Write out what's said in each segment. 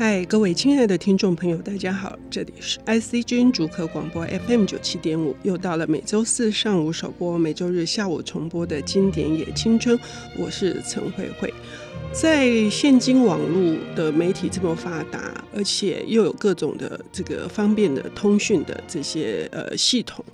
嗨，各位亲爱的听众朋友，大家好，这里是 ICG 主客广播 FM 九七点五，又到了每周四上午首播、每周日下午重播的经典也青春，我是陈慧慧。在现今网络的媒体这么发达，而且又有各种的这个方便的通讯的这些呃系统。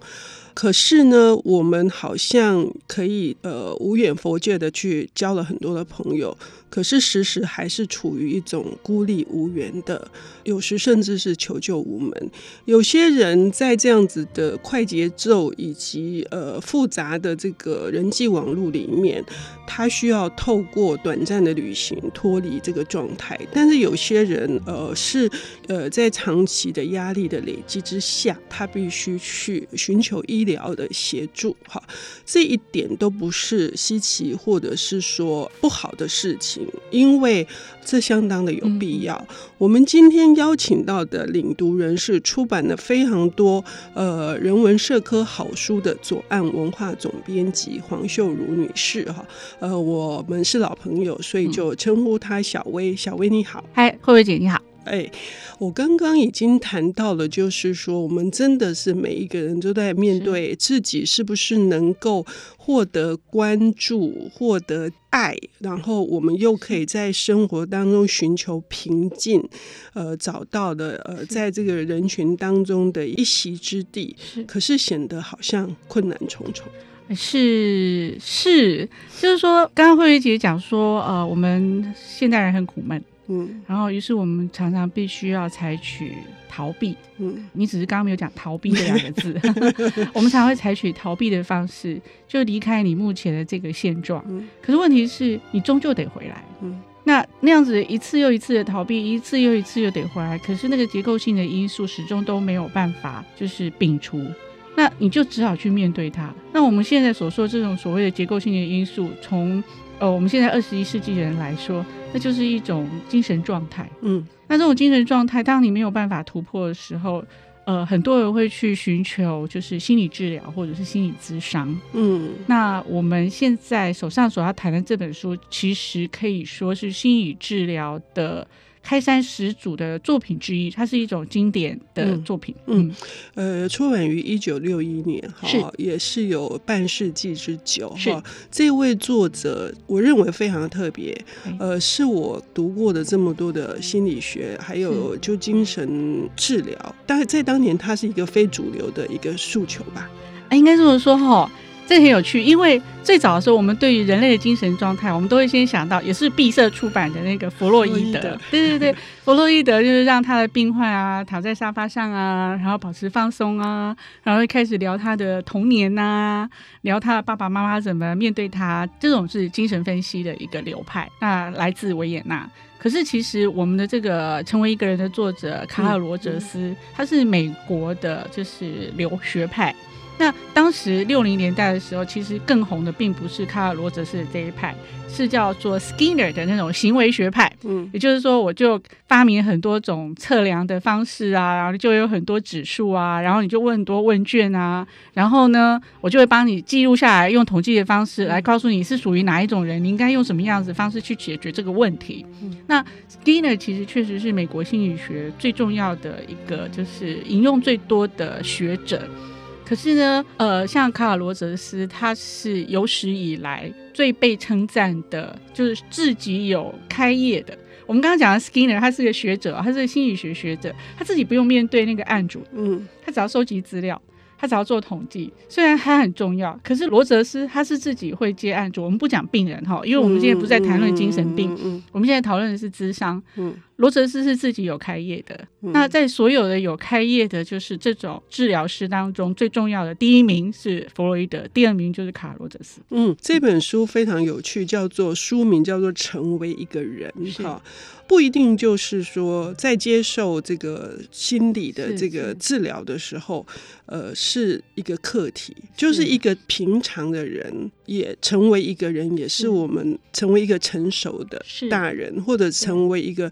可是呢，我们好像可以呃无远佛界的去交了很多的朋友，可是时时还是处于一种孤立无援的，有时甚至是求救无门。有些人在这样子的快节奏以及呃复杂的这个人际网络里面，他需要透过短暂的旅行脱离这个状态。但是有些人呃是呃在长期的压力的累积之下，他必须去寻求医疗的协助，哈，这一点都不是稀奇，或者是说不好的事情，因为这相当的有必要。嗯、我们今天邀请到的领读人是出版了非常多呃人文社科好书的左岸文化总编辑黄秀如女士，哈，呃，我们是老朋友，所以就称呼她小薇。小薇你好，嗨，慧慧姐你好。哎，我刚刚已经谈到了，就是说，我们真的是每一个人都在面对自己是不是能够获得关注、获得爱，然后我们又可以在生活当中寻求平静，呃，找到的呃，在这个人群当中的一席之地。是，可是显得好像困难重重。是是，就是说，刚刚慧慧姐讲说，呃，我们现代人很苦闷。嗯，然后于是我们常常必须要采取逃避。嗯，你只是刚刚没有讲逃避这两个字，我们常会采取逃避的方式，就离开你目前的这个现状。嗯，可是问题是你终究得回来。嗯，那那样子一次又一次的逃避，一次又一次又得回来，可是那个结构性的因素始终都没有办法就是摒除，那你就只好去面对它。那我们现在所说这种所谓的结构性的因素，从呃我们现在二十一世纪的人来说。那就是一种精神状态，嗯，那这种精神状态，当你没有办法突破的时候，呃，很多人会去寻求就是心理治疗或者是心理咨商，嗯，那我们现在手上所要谈的这本书，其实可以说是心理治疗的。开山始祖的作品之一，它是一种经典的作品。嗯，嗯呃，出版于一九六一年，哈，也是有半世纪之久。哈，这位作者，我认为非常的特别。呃，是我读过的这么多的心理学，还有就精神治疗，但在当年，它是一个非主流的一个诉求吧。啊，应该这么说哈。这很有趣，因为最早的时候，我们对于人类的精神状态，我们都会先想到，也是毕设出版的那个弗洛伊德。对对对，弗洛伊德就是让他的病患啊躺在沙发上啊，然后保持放松啊，然后开始聊他的童年呐、啊，聊他的爸爸妈妈怎么面对他，这种是精神分析的一个流派。那来自维也纳，可是其实我们的这个成为一个人的作者卡尔罗哲斯，他是美国的，就是留学派。那当时六零年代的时候，其实更红的并不是卡尔罗哲斯的这一派，是叫做 Skinner 的那种行为学派。嗯，也就是说，我就发明很多种测量的方式啊，然后就有很多指数啊，然后你就问很多问卷啊，然后呢，我就会帮你记录下来，用统计的方式来告诉你是属于哪一种人，你应该用什么样子的方式去解决这个问题。嗯，那 Skinner 其实确实是美国心理学最重要的一个，就是引用最多的学者。可是呢，呃，像卡尔罗泽斯，他是有史以来最被称赞的，就是自己有开业的。我们刚刚讲的 Skinner，他是个学者，他是个心理学学者，他自己不用面对那个案主，嗯，他只要收集资料。他只要做统计，虽然他很重要，可是罗泽斯他是自己会接案主。我们不讲病人哈，因为我们今天不是在谈论精神病，嗯嗯嗯、我们现在讨论的是智商。嗯，罗哲斯是自己有开业的。嗯、那在所有的有开业的，就是这种治疗师当中最重要的第一名是弗洛伊德，第二名就是卡罗哲斯。嗯，这本书非常有趣，叫做书名叫做《成为一个人》哈。不一定就是说，在接受这个心理的这个治疗的时候，呃，是一个课题，就是一个平常的人也成为一个人，也是我们成为一个成熟的大人，或者成为一个。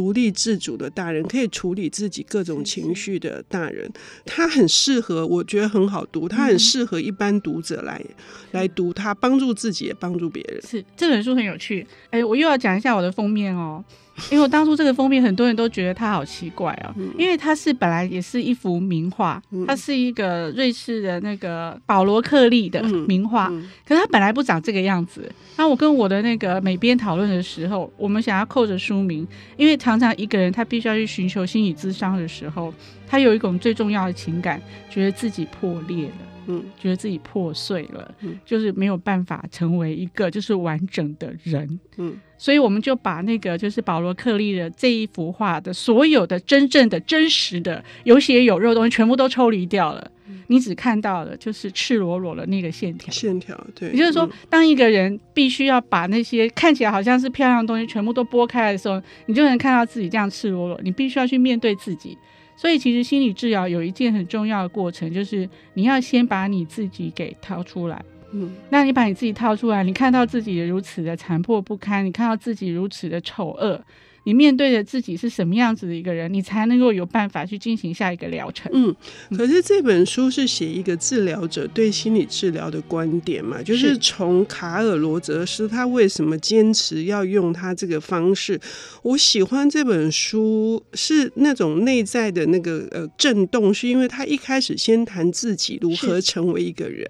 独立自主的大人，可以处理自己各种情绪的大人，他很适合，我觉得很好读，他很适合一般读者来、嗯、来读，他帮助自己也帮助别人。是这本书很有趣，哎，我又要讲一下我的封面哦。因为我当初这个封面很多人都觉得它好奇怪哦，嗯、因为它是本来也是一幅名画，嗯、它是一个瑞士的那个保罗克利的名画，可是它本来不长这个样子。那我跟我的那个美编讨论的时候，我们想要扣着书名，因为常常一个人他必须要去寻求心理咨商的时候，他有一种最重要的情感，觉得自己破裂了。嗯，觉得自己破碎了，嗯，就是没有办法成为一个就是完整的人，嗯，所以我们就把那个就是保罗克利的这一幅画的所有的真正的真实的有血有肉的东西全部都抽离掉了，嗯，你只看到了就是赤裸裸的那个线条，线条，对，也就是说，当一个人必须要把那些看起来好像是漂亮的东西全部都剥开的时候，你就能看到自己这样赤裸裸，你必须要去面对自己。所以，其实心理治疗有一件很重要的过程，就是你要先把你自己给掏出来。嗯，那你把你自己掏出来，你看到自己如此的残破不堪，你看到自己如此的丑恶。你面对着自己是什么样子的一个人，你才能够有办法去进行下一个疗程。嗯，可是这本书是写一个治疗者对心理治疗的观点嘛，就是从卡尔罗泽斯他为什么坚持要用他这个方式。我喜欢这本书是那种内在的那个呃震动，是因为他一开始先谈自己如何成为一个人，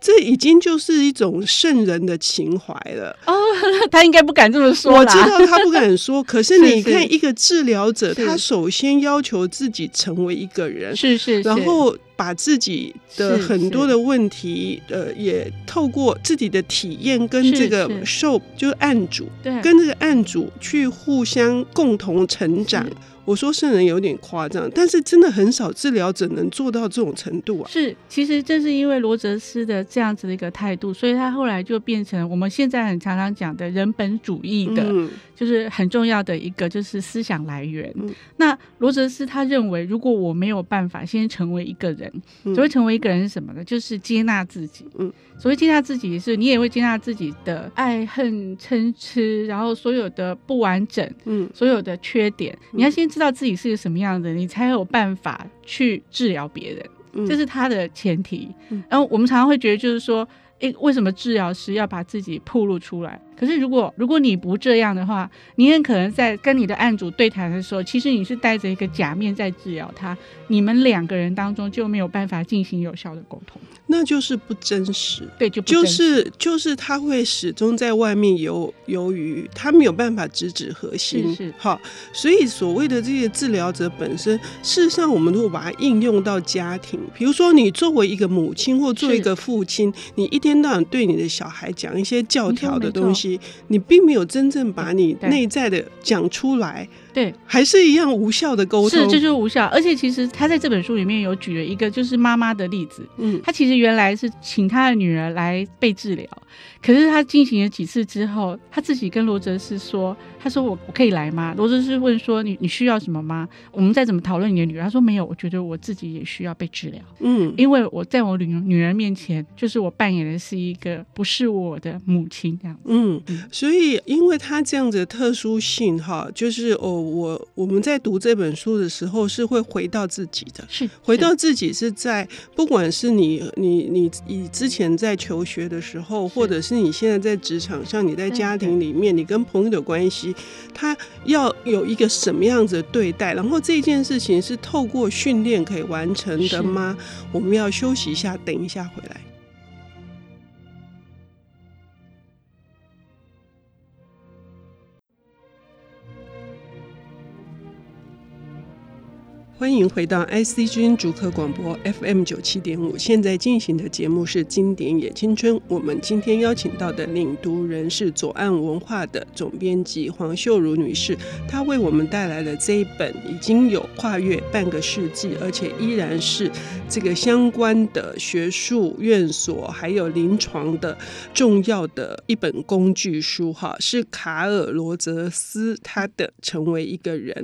这已经就是一种圣人的情怀了。哦，他应该不敢这么说。我知道他不敢说，可是。你看，一个治疗者，他首先要求自己成为一个人，是是，然后把自己的很多的问题，呃，也透过自己的体验跟这个受，就是案主，对，跟这个案主去互相共同成长。我说圣人有点夸张，但是真的很少治疗者能做到这种程度啊。是，其实正是因为罗哲斯的这样子的一个态度，所以他后来就变成我们现在很常常讲的人本主义的，嗯、就是很重要的一个就是思想来源。嗯、那罗哲斯他认为，如果我没有办法先成为一个人，所谓成为一个人是什么呢？就是接纳自己。嗯。所谓接纳自己，是你也会接纳自己的爱恨嗔痴，然后所有的不完整，嗯，所有的缺点，你要先知道自己是个什么样的，你才有办法去治疗别人，嗯，这是他的前提。然后我们常常会觉得，就是说，诶，为什么治疗师要把自己暴露出来？可是，如果如果你不这样的话，你很可能在跟你的案主对谈的时候，其实你是戴着一个假面在治疗他，你们两个人当中就没有办法进行有效的沟通，那就是不真实。对，就不就是就是他会始终在外面游游于，他没有办法直指核心。是是，好，所以所谓的这些治疗者本身，事实上我们如果把它应用到家庭，比如说你作为一个母亲或作为一个父亲，你一天到晚对你的小孩讲一些教条的东西。你并没有真正把你内在的讲出来。对，还是一样无效的沟通，是这就是无效。而且其实他在这本书里面有举了一个就是妈妈的例子，嗯，他其实原来是请他的女儿来被治疗，可是他进行了几次之后，他自己跟罗哲斯说，他说我我可以来吗？罗哲斯问说你你需要什么吗？我们再怎么讨论你的女儿？他说没有，我觉得我自己也需要被治疗，嗯，因为我在我女女儿面前，就是我扮演的是一个不是我的母亲这样，嗯，所以因为他这样子的特殊性哈，就是哦。我我们在读这本书的时候，是会回到自己的，是回到自己是在不管是你你你你之前在求学的时候，或者是你现在在职场上，你在家庭里面，你跟朋友的关系，他要有一个什么样子的对待，然后这件事情是透过训练可以完成的吗？我们要休息一下，等一下回来。欢迎回到 IC 之音竹科广播 FM 九七点五，现在进行的节目是《经典也青春》。我们今天邀请到的领读人是左岸文化的总编辑黄秀如女士，她为我们带来了这一本已经有跨越半个世纪，而且依然是这个相关的学术院所还有临床的重要的一本工具书。哈，是卡尔罗泽斯他的《成为一个人》。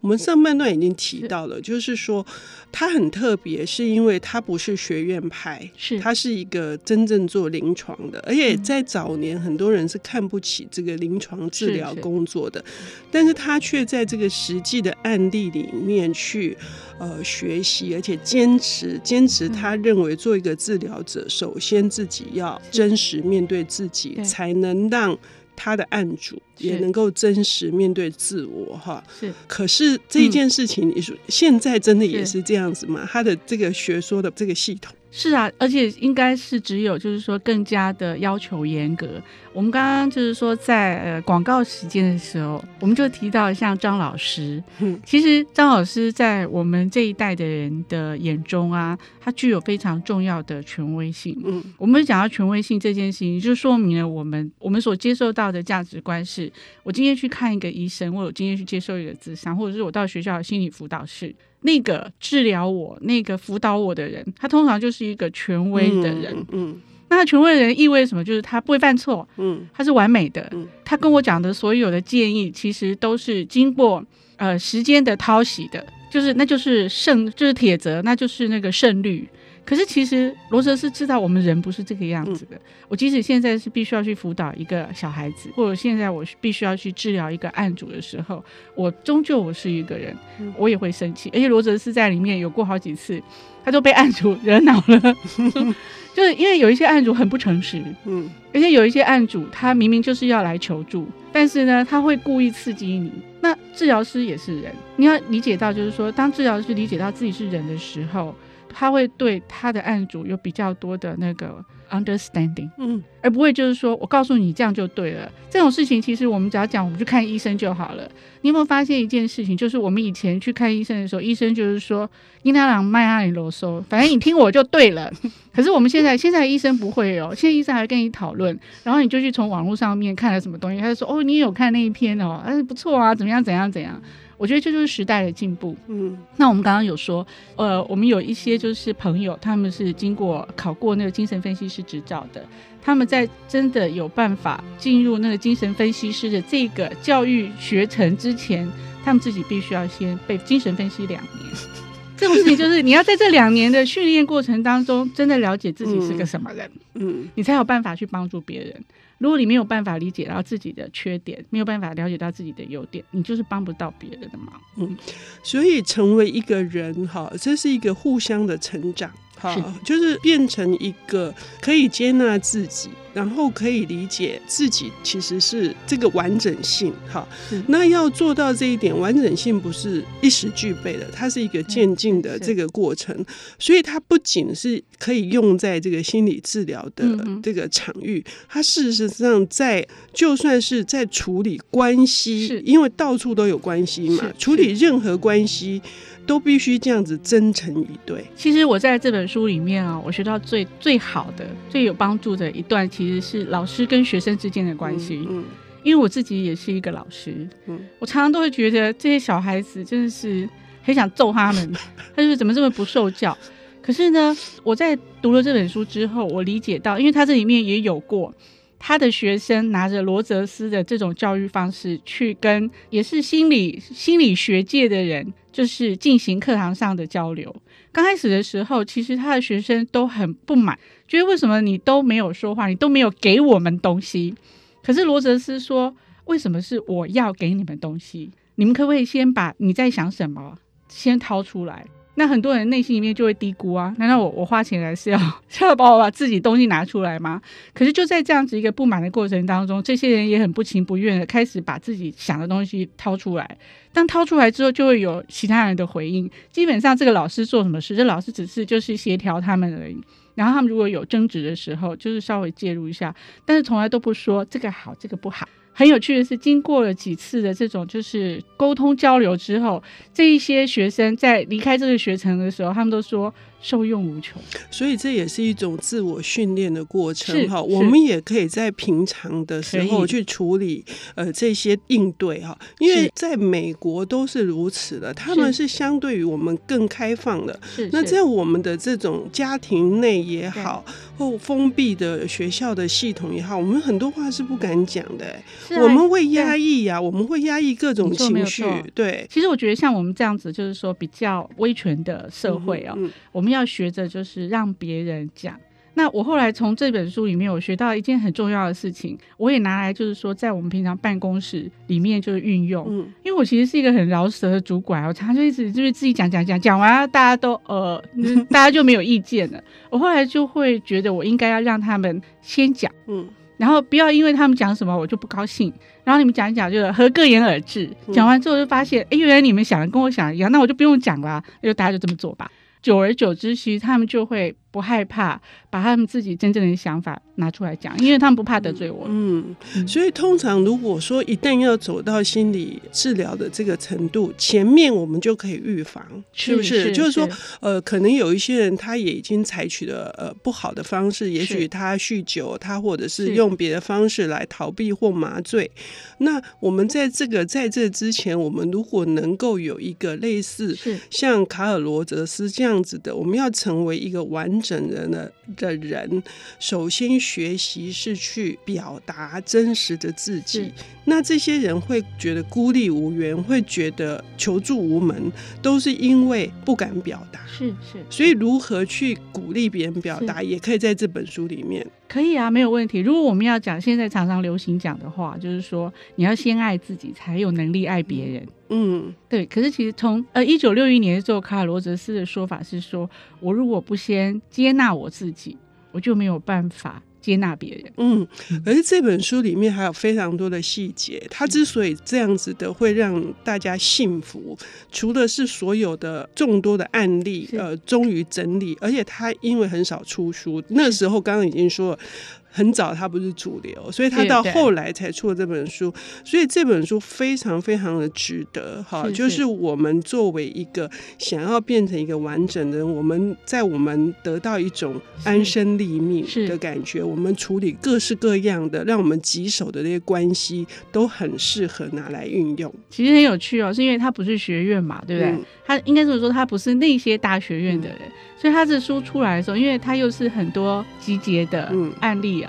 我们上半段已经提到了。就是说，他很特别，是因为他不是学院派，是。他是一个真正做临床的，而且在早年很多人是看不起这个临床治疗工作的，是是，但是他却在这个实际的案例里面去呃学习，而且坚持坚持，他认为做一个治疗者，首先自己要真实面对自己，才能让。他的案主也能够真实面对自我哈。是，可是这件事情，你说现在真的也是这样子吗？他的这个学说的这个系统。是啊，而且应该是只有就是说更加的要求严格。我们刚刚就是说在呃广告时间的时候，我们就提到像张老师，嗯，其实张老师在我们这一代的人的眼中啊，他具有非常重要的权威性。嗯，我们讲到权威性这件事情，就说明了我们我们所接受到的价值观是：我今天去看一个医生，或者今天去接受一个咨商，或者是我到学校的心理辅导室。那个治疗我、那个辅导我的人，他通常就是一个权威的人。嗯，嗯，那他权威的人意味着什么？就是他不会犯错。嗯，他是完美的。嗯，他跟我讲的所有的建议，其实都是经过呃时间的淘洗的，就是那就是胜，就是铁则，那就是那个胜率。可是其实罗哲斯知道我们人不是这个样子的。嗯、我即使现在是必须要去辅导一个小孩子，或者现在我必须要去治疗一个案主的时候，我终究我是一个人，我也会生气。而且罗哲斯在里面有过好几次，他都被案主惹恼了，就是因为有一些案主很不诚实，嗯，而且有一些案主他明明就是要来求助，但是呢，他会故意刺激你。那治疗师也是人，你要理解到，就是说，当治疗师理解到自己是人的时候。他会对他的案主有比较多的那个 understanding，嗯，而不会就是说我告诉你这样就对了。这种事情其实我们只要讲，我们去看医生就好了。你有没有发现一件事情？就是我们以前去看医生的时候，医生就是说你那两麦阿里啰嗦，反正你听我就对了。可是我们现在现在医生不会哦，现在医生还跟你讨论，然后你就去从网络上面看了什么东西，他就说哦，你有看那一篇哦，哎不错啊，怎么样怎样怎样。我觉得这就是时代的进步。嗯，那我们刚刚有说，呃，我们有一些就是朋友，他们是经过考过那个精神分析师执照的，他们在真的有办法进入那个精神分析师的这个教育学程之前，他们自己必须要先被精神分析两年。这种事情就是你要在这两年的训练过程当中，真的了解自己是个什么人，嗯，你才有办法去帮助别人。如果你没有办法理解到自己的缺点，没有办法了解到自己的优点，你就是帮不到别人的忙。嗯，所以成为一个人，哈，这是一个互相的成长。好，就是变成一个可以接纳自己，然后可以理解自己，其实是这个完整性。哈，那要做到这一点，完整性不是一时具备的，它是一个渐进的这个过程。所以它不仅是可以用在这个心理治疗的这个场域，它事实上在就算是在处理关系，因为到处都有关系嘛，处理任何关系。都必须这样子真诚以对。其实我在这本书里面啊，我学到最最好的、最有帮助的一段，其实是老师跟学生之间的关系。嗯，因为我自己也是一个老师，嗯，我常常都会觉得这些小孩子真的是很想揍他们，他就是怎么这么不受教。可是呢，我在读了这本书之后，我理解到，因为他这里面也有过。他的学生拿着罗泽斯的这种教育方式去跟也是心理心理学界的人，就是进行课堂上的交流。刚开始的时候，其实他的学生都很不满，觉得为什么你都没有说话，你都没有给我们东西。可是罗哲斯说，为什么是我要给你们东西？你们可不可以先把你在想什么先掏出来？那很多人内心里面就会低估啊，难道我我花钱来是要 是要把我把自己东西拿出来吗？可是就在这样子一个不满的过程当中，这些人也很不情不愿的开始把自己想的东西掏出来。当掏出来之后，就会有其他人的回应。基本上这个老师做什么事，这老师只是就是协调他们而已。然后他们如果有争执的时候，就是稍微介入一下，但是从来都不说这个好，这个不好。很有趣的是，经过了几次的这种就是沟通交流之后，这一些学生在离开这个学程的时候，他们都说。受用无穷，所以这也是一种自我训练的过程哈。我们也可以在平常的时候去处理呃这些应对哈，因为在美国都是如此的，他们是。相对于我们更开放的。那在我们的这种家庭内也好，或封闭的学校的系统也好，我们很多话是不敢讲的，啊，我们会压抑呀，我们会压抑各种情绪。对，其实我觉得像我们这样子，就是说比较威权的社会啊，嗯嗯，我们。要学着就是让别人讲。那我后来从这本书里面，我学到一件很重要的事情，我也拿来就是说，在我们平常办公室里面就是运用。嗯，因为我其实是一个很饶舌的主管，我常常就一直就是自己讲讲讲，讲完大家都呃，大家就没有意见了。我后来就会觉得，我应该要让他们先讲。嗯。然后不要因为他们讲什么我就不高兴，然后你们讲一讲就是合各言而至，讲完之后就发现，哎，原来你们想的跟我想的一样，那我就不用讲了，那就大家就这么做吧。久而久之，其实他们就会不害怕把他们自己真正的想法拿出来讲，因为他们不怕得罪我。嗯，所以通常如果说一旦要走到心理治疗的这个程度，前面我们就可以预防，是不是？就是说，呃，可能有一些人他也已经采取了呃不好的方式，也许他酗酒，他或者是用别的方式来逃避或麻醉。那我们在这个在这之前，我们如果能够有一个类似像卡尔罗泽斯这样。这样子的，我们要成为一个完整人的的人，首先学习是去表达真实的自己。那这些人会觉得孤立无援，会觉得求助无门，都是因为不敢表达。是是，所以如何去鼓励别人表达，也可以在这本书里面。可以啊，没有问题。如果我们要讲现在常常流行讲的话，就是说你要先爱自己，才有能力爱别人。嗯，对。可是其实从呃一九六一年的时候，卡尔罗泽斯的说法是说，我如果不先接纳我自己，我就没有办法。接纳别人，嗯，可是这本书里面还有非常多的细节。他之所以这样子的会让大家信服，除了是所有的众多的案例，呃，终于整理，而且他因为很少出书，那时候刚刚已经说了。很早，他不是主流，所以他到后来才出了这本书。所以这本书非常非常的值得哈，就是我们作为一个想要变成一个完整的人，我们在我们得到一种安身立命的感觉，我们处理各式各样的让我们棘手的那些关系，都很适合拿来运用。其实很有趣哦，是因为他不是学院嘛，对不对？嗯、他应该是说他不是那些大学院的人。嗯所以他这书出来的时候，因为他又是很多集结的案例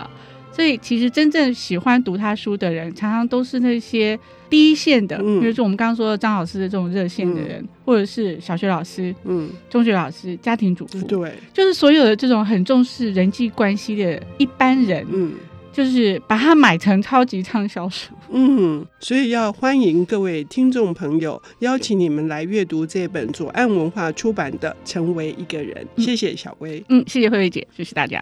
所以其实真正喜欢读他书的人，常常都是那些第一线的，嗯、比如说我们刚刚说的张老师的这种热线的人，嗯、或者是小学老师、嗯，中学老师、家庭主妇，对，就是所有的这种很重视人际关系的一般人，嗯。就是把它买成超级畅销书，嗯，所以要欢迎各位听众朋友，邀请你们来阅读这本左岸文化出版的《成为一个人》。谢谢小薇，嗯，谢谢慧慧姐，谢谢大家。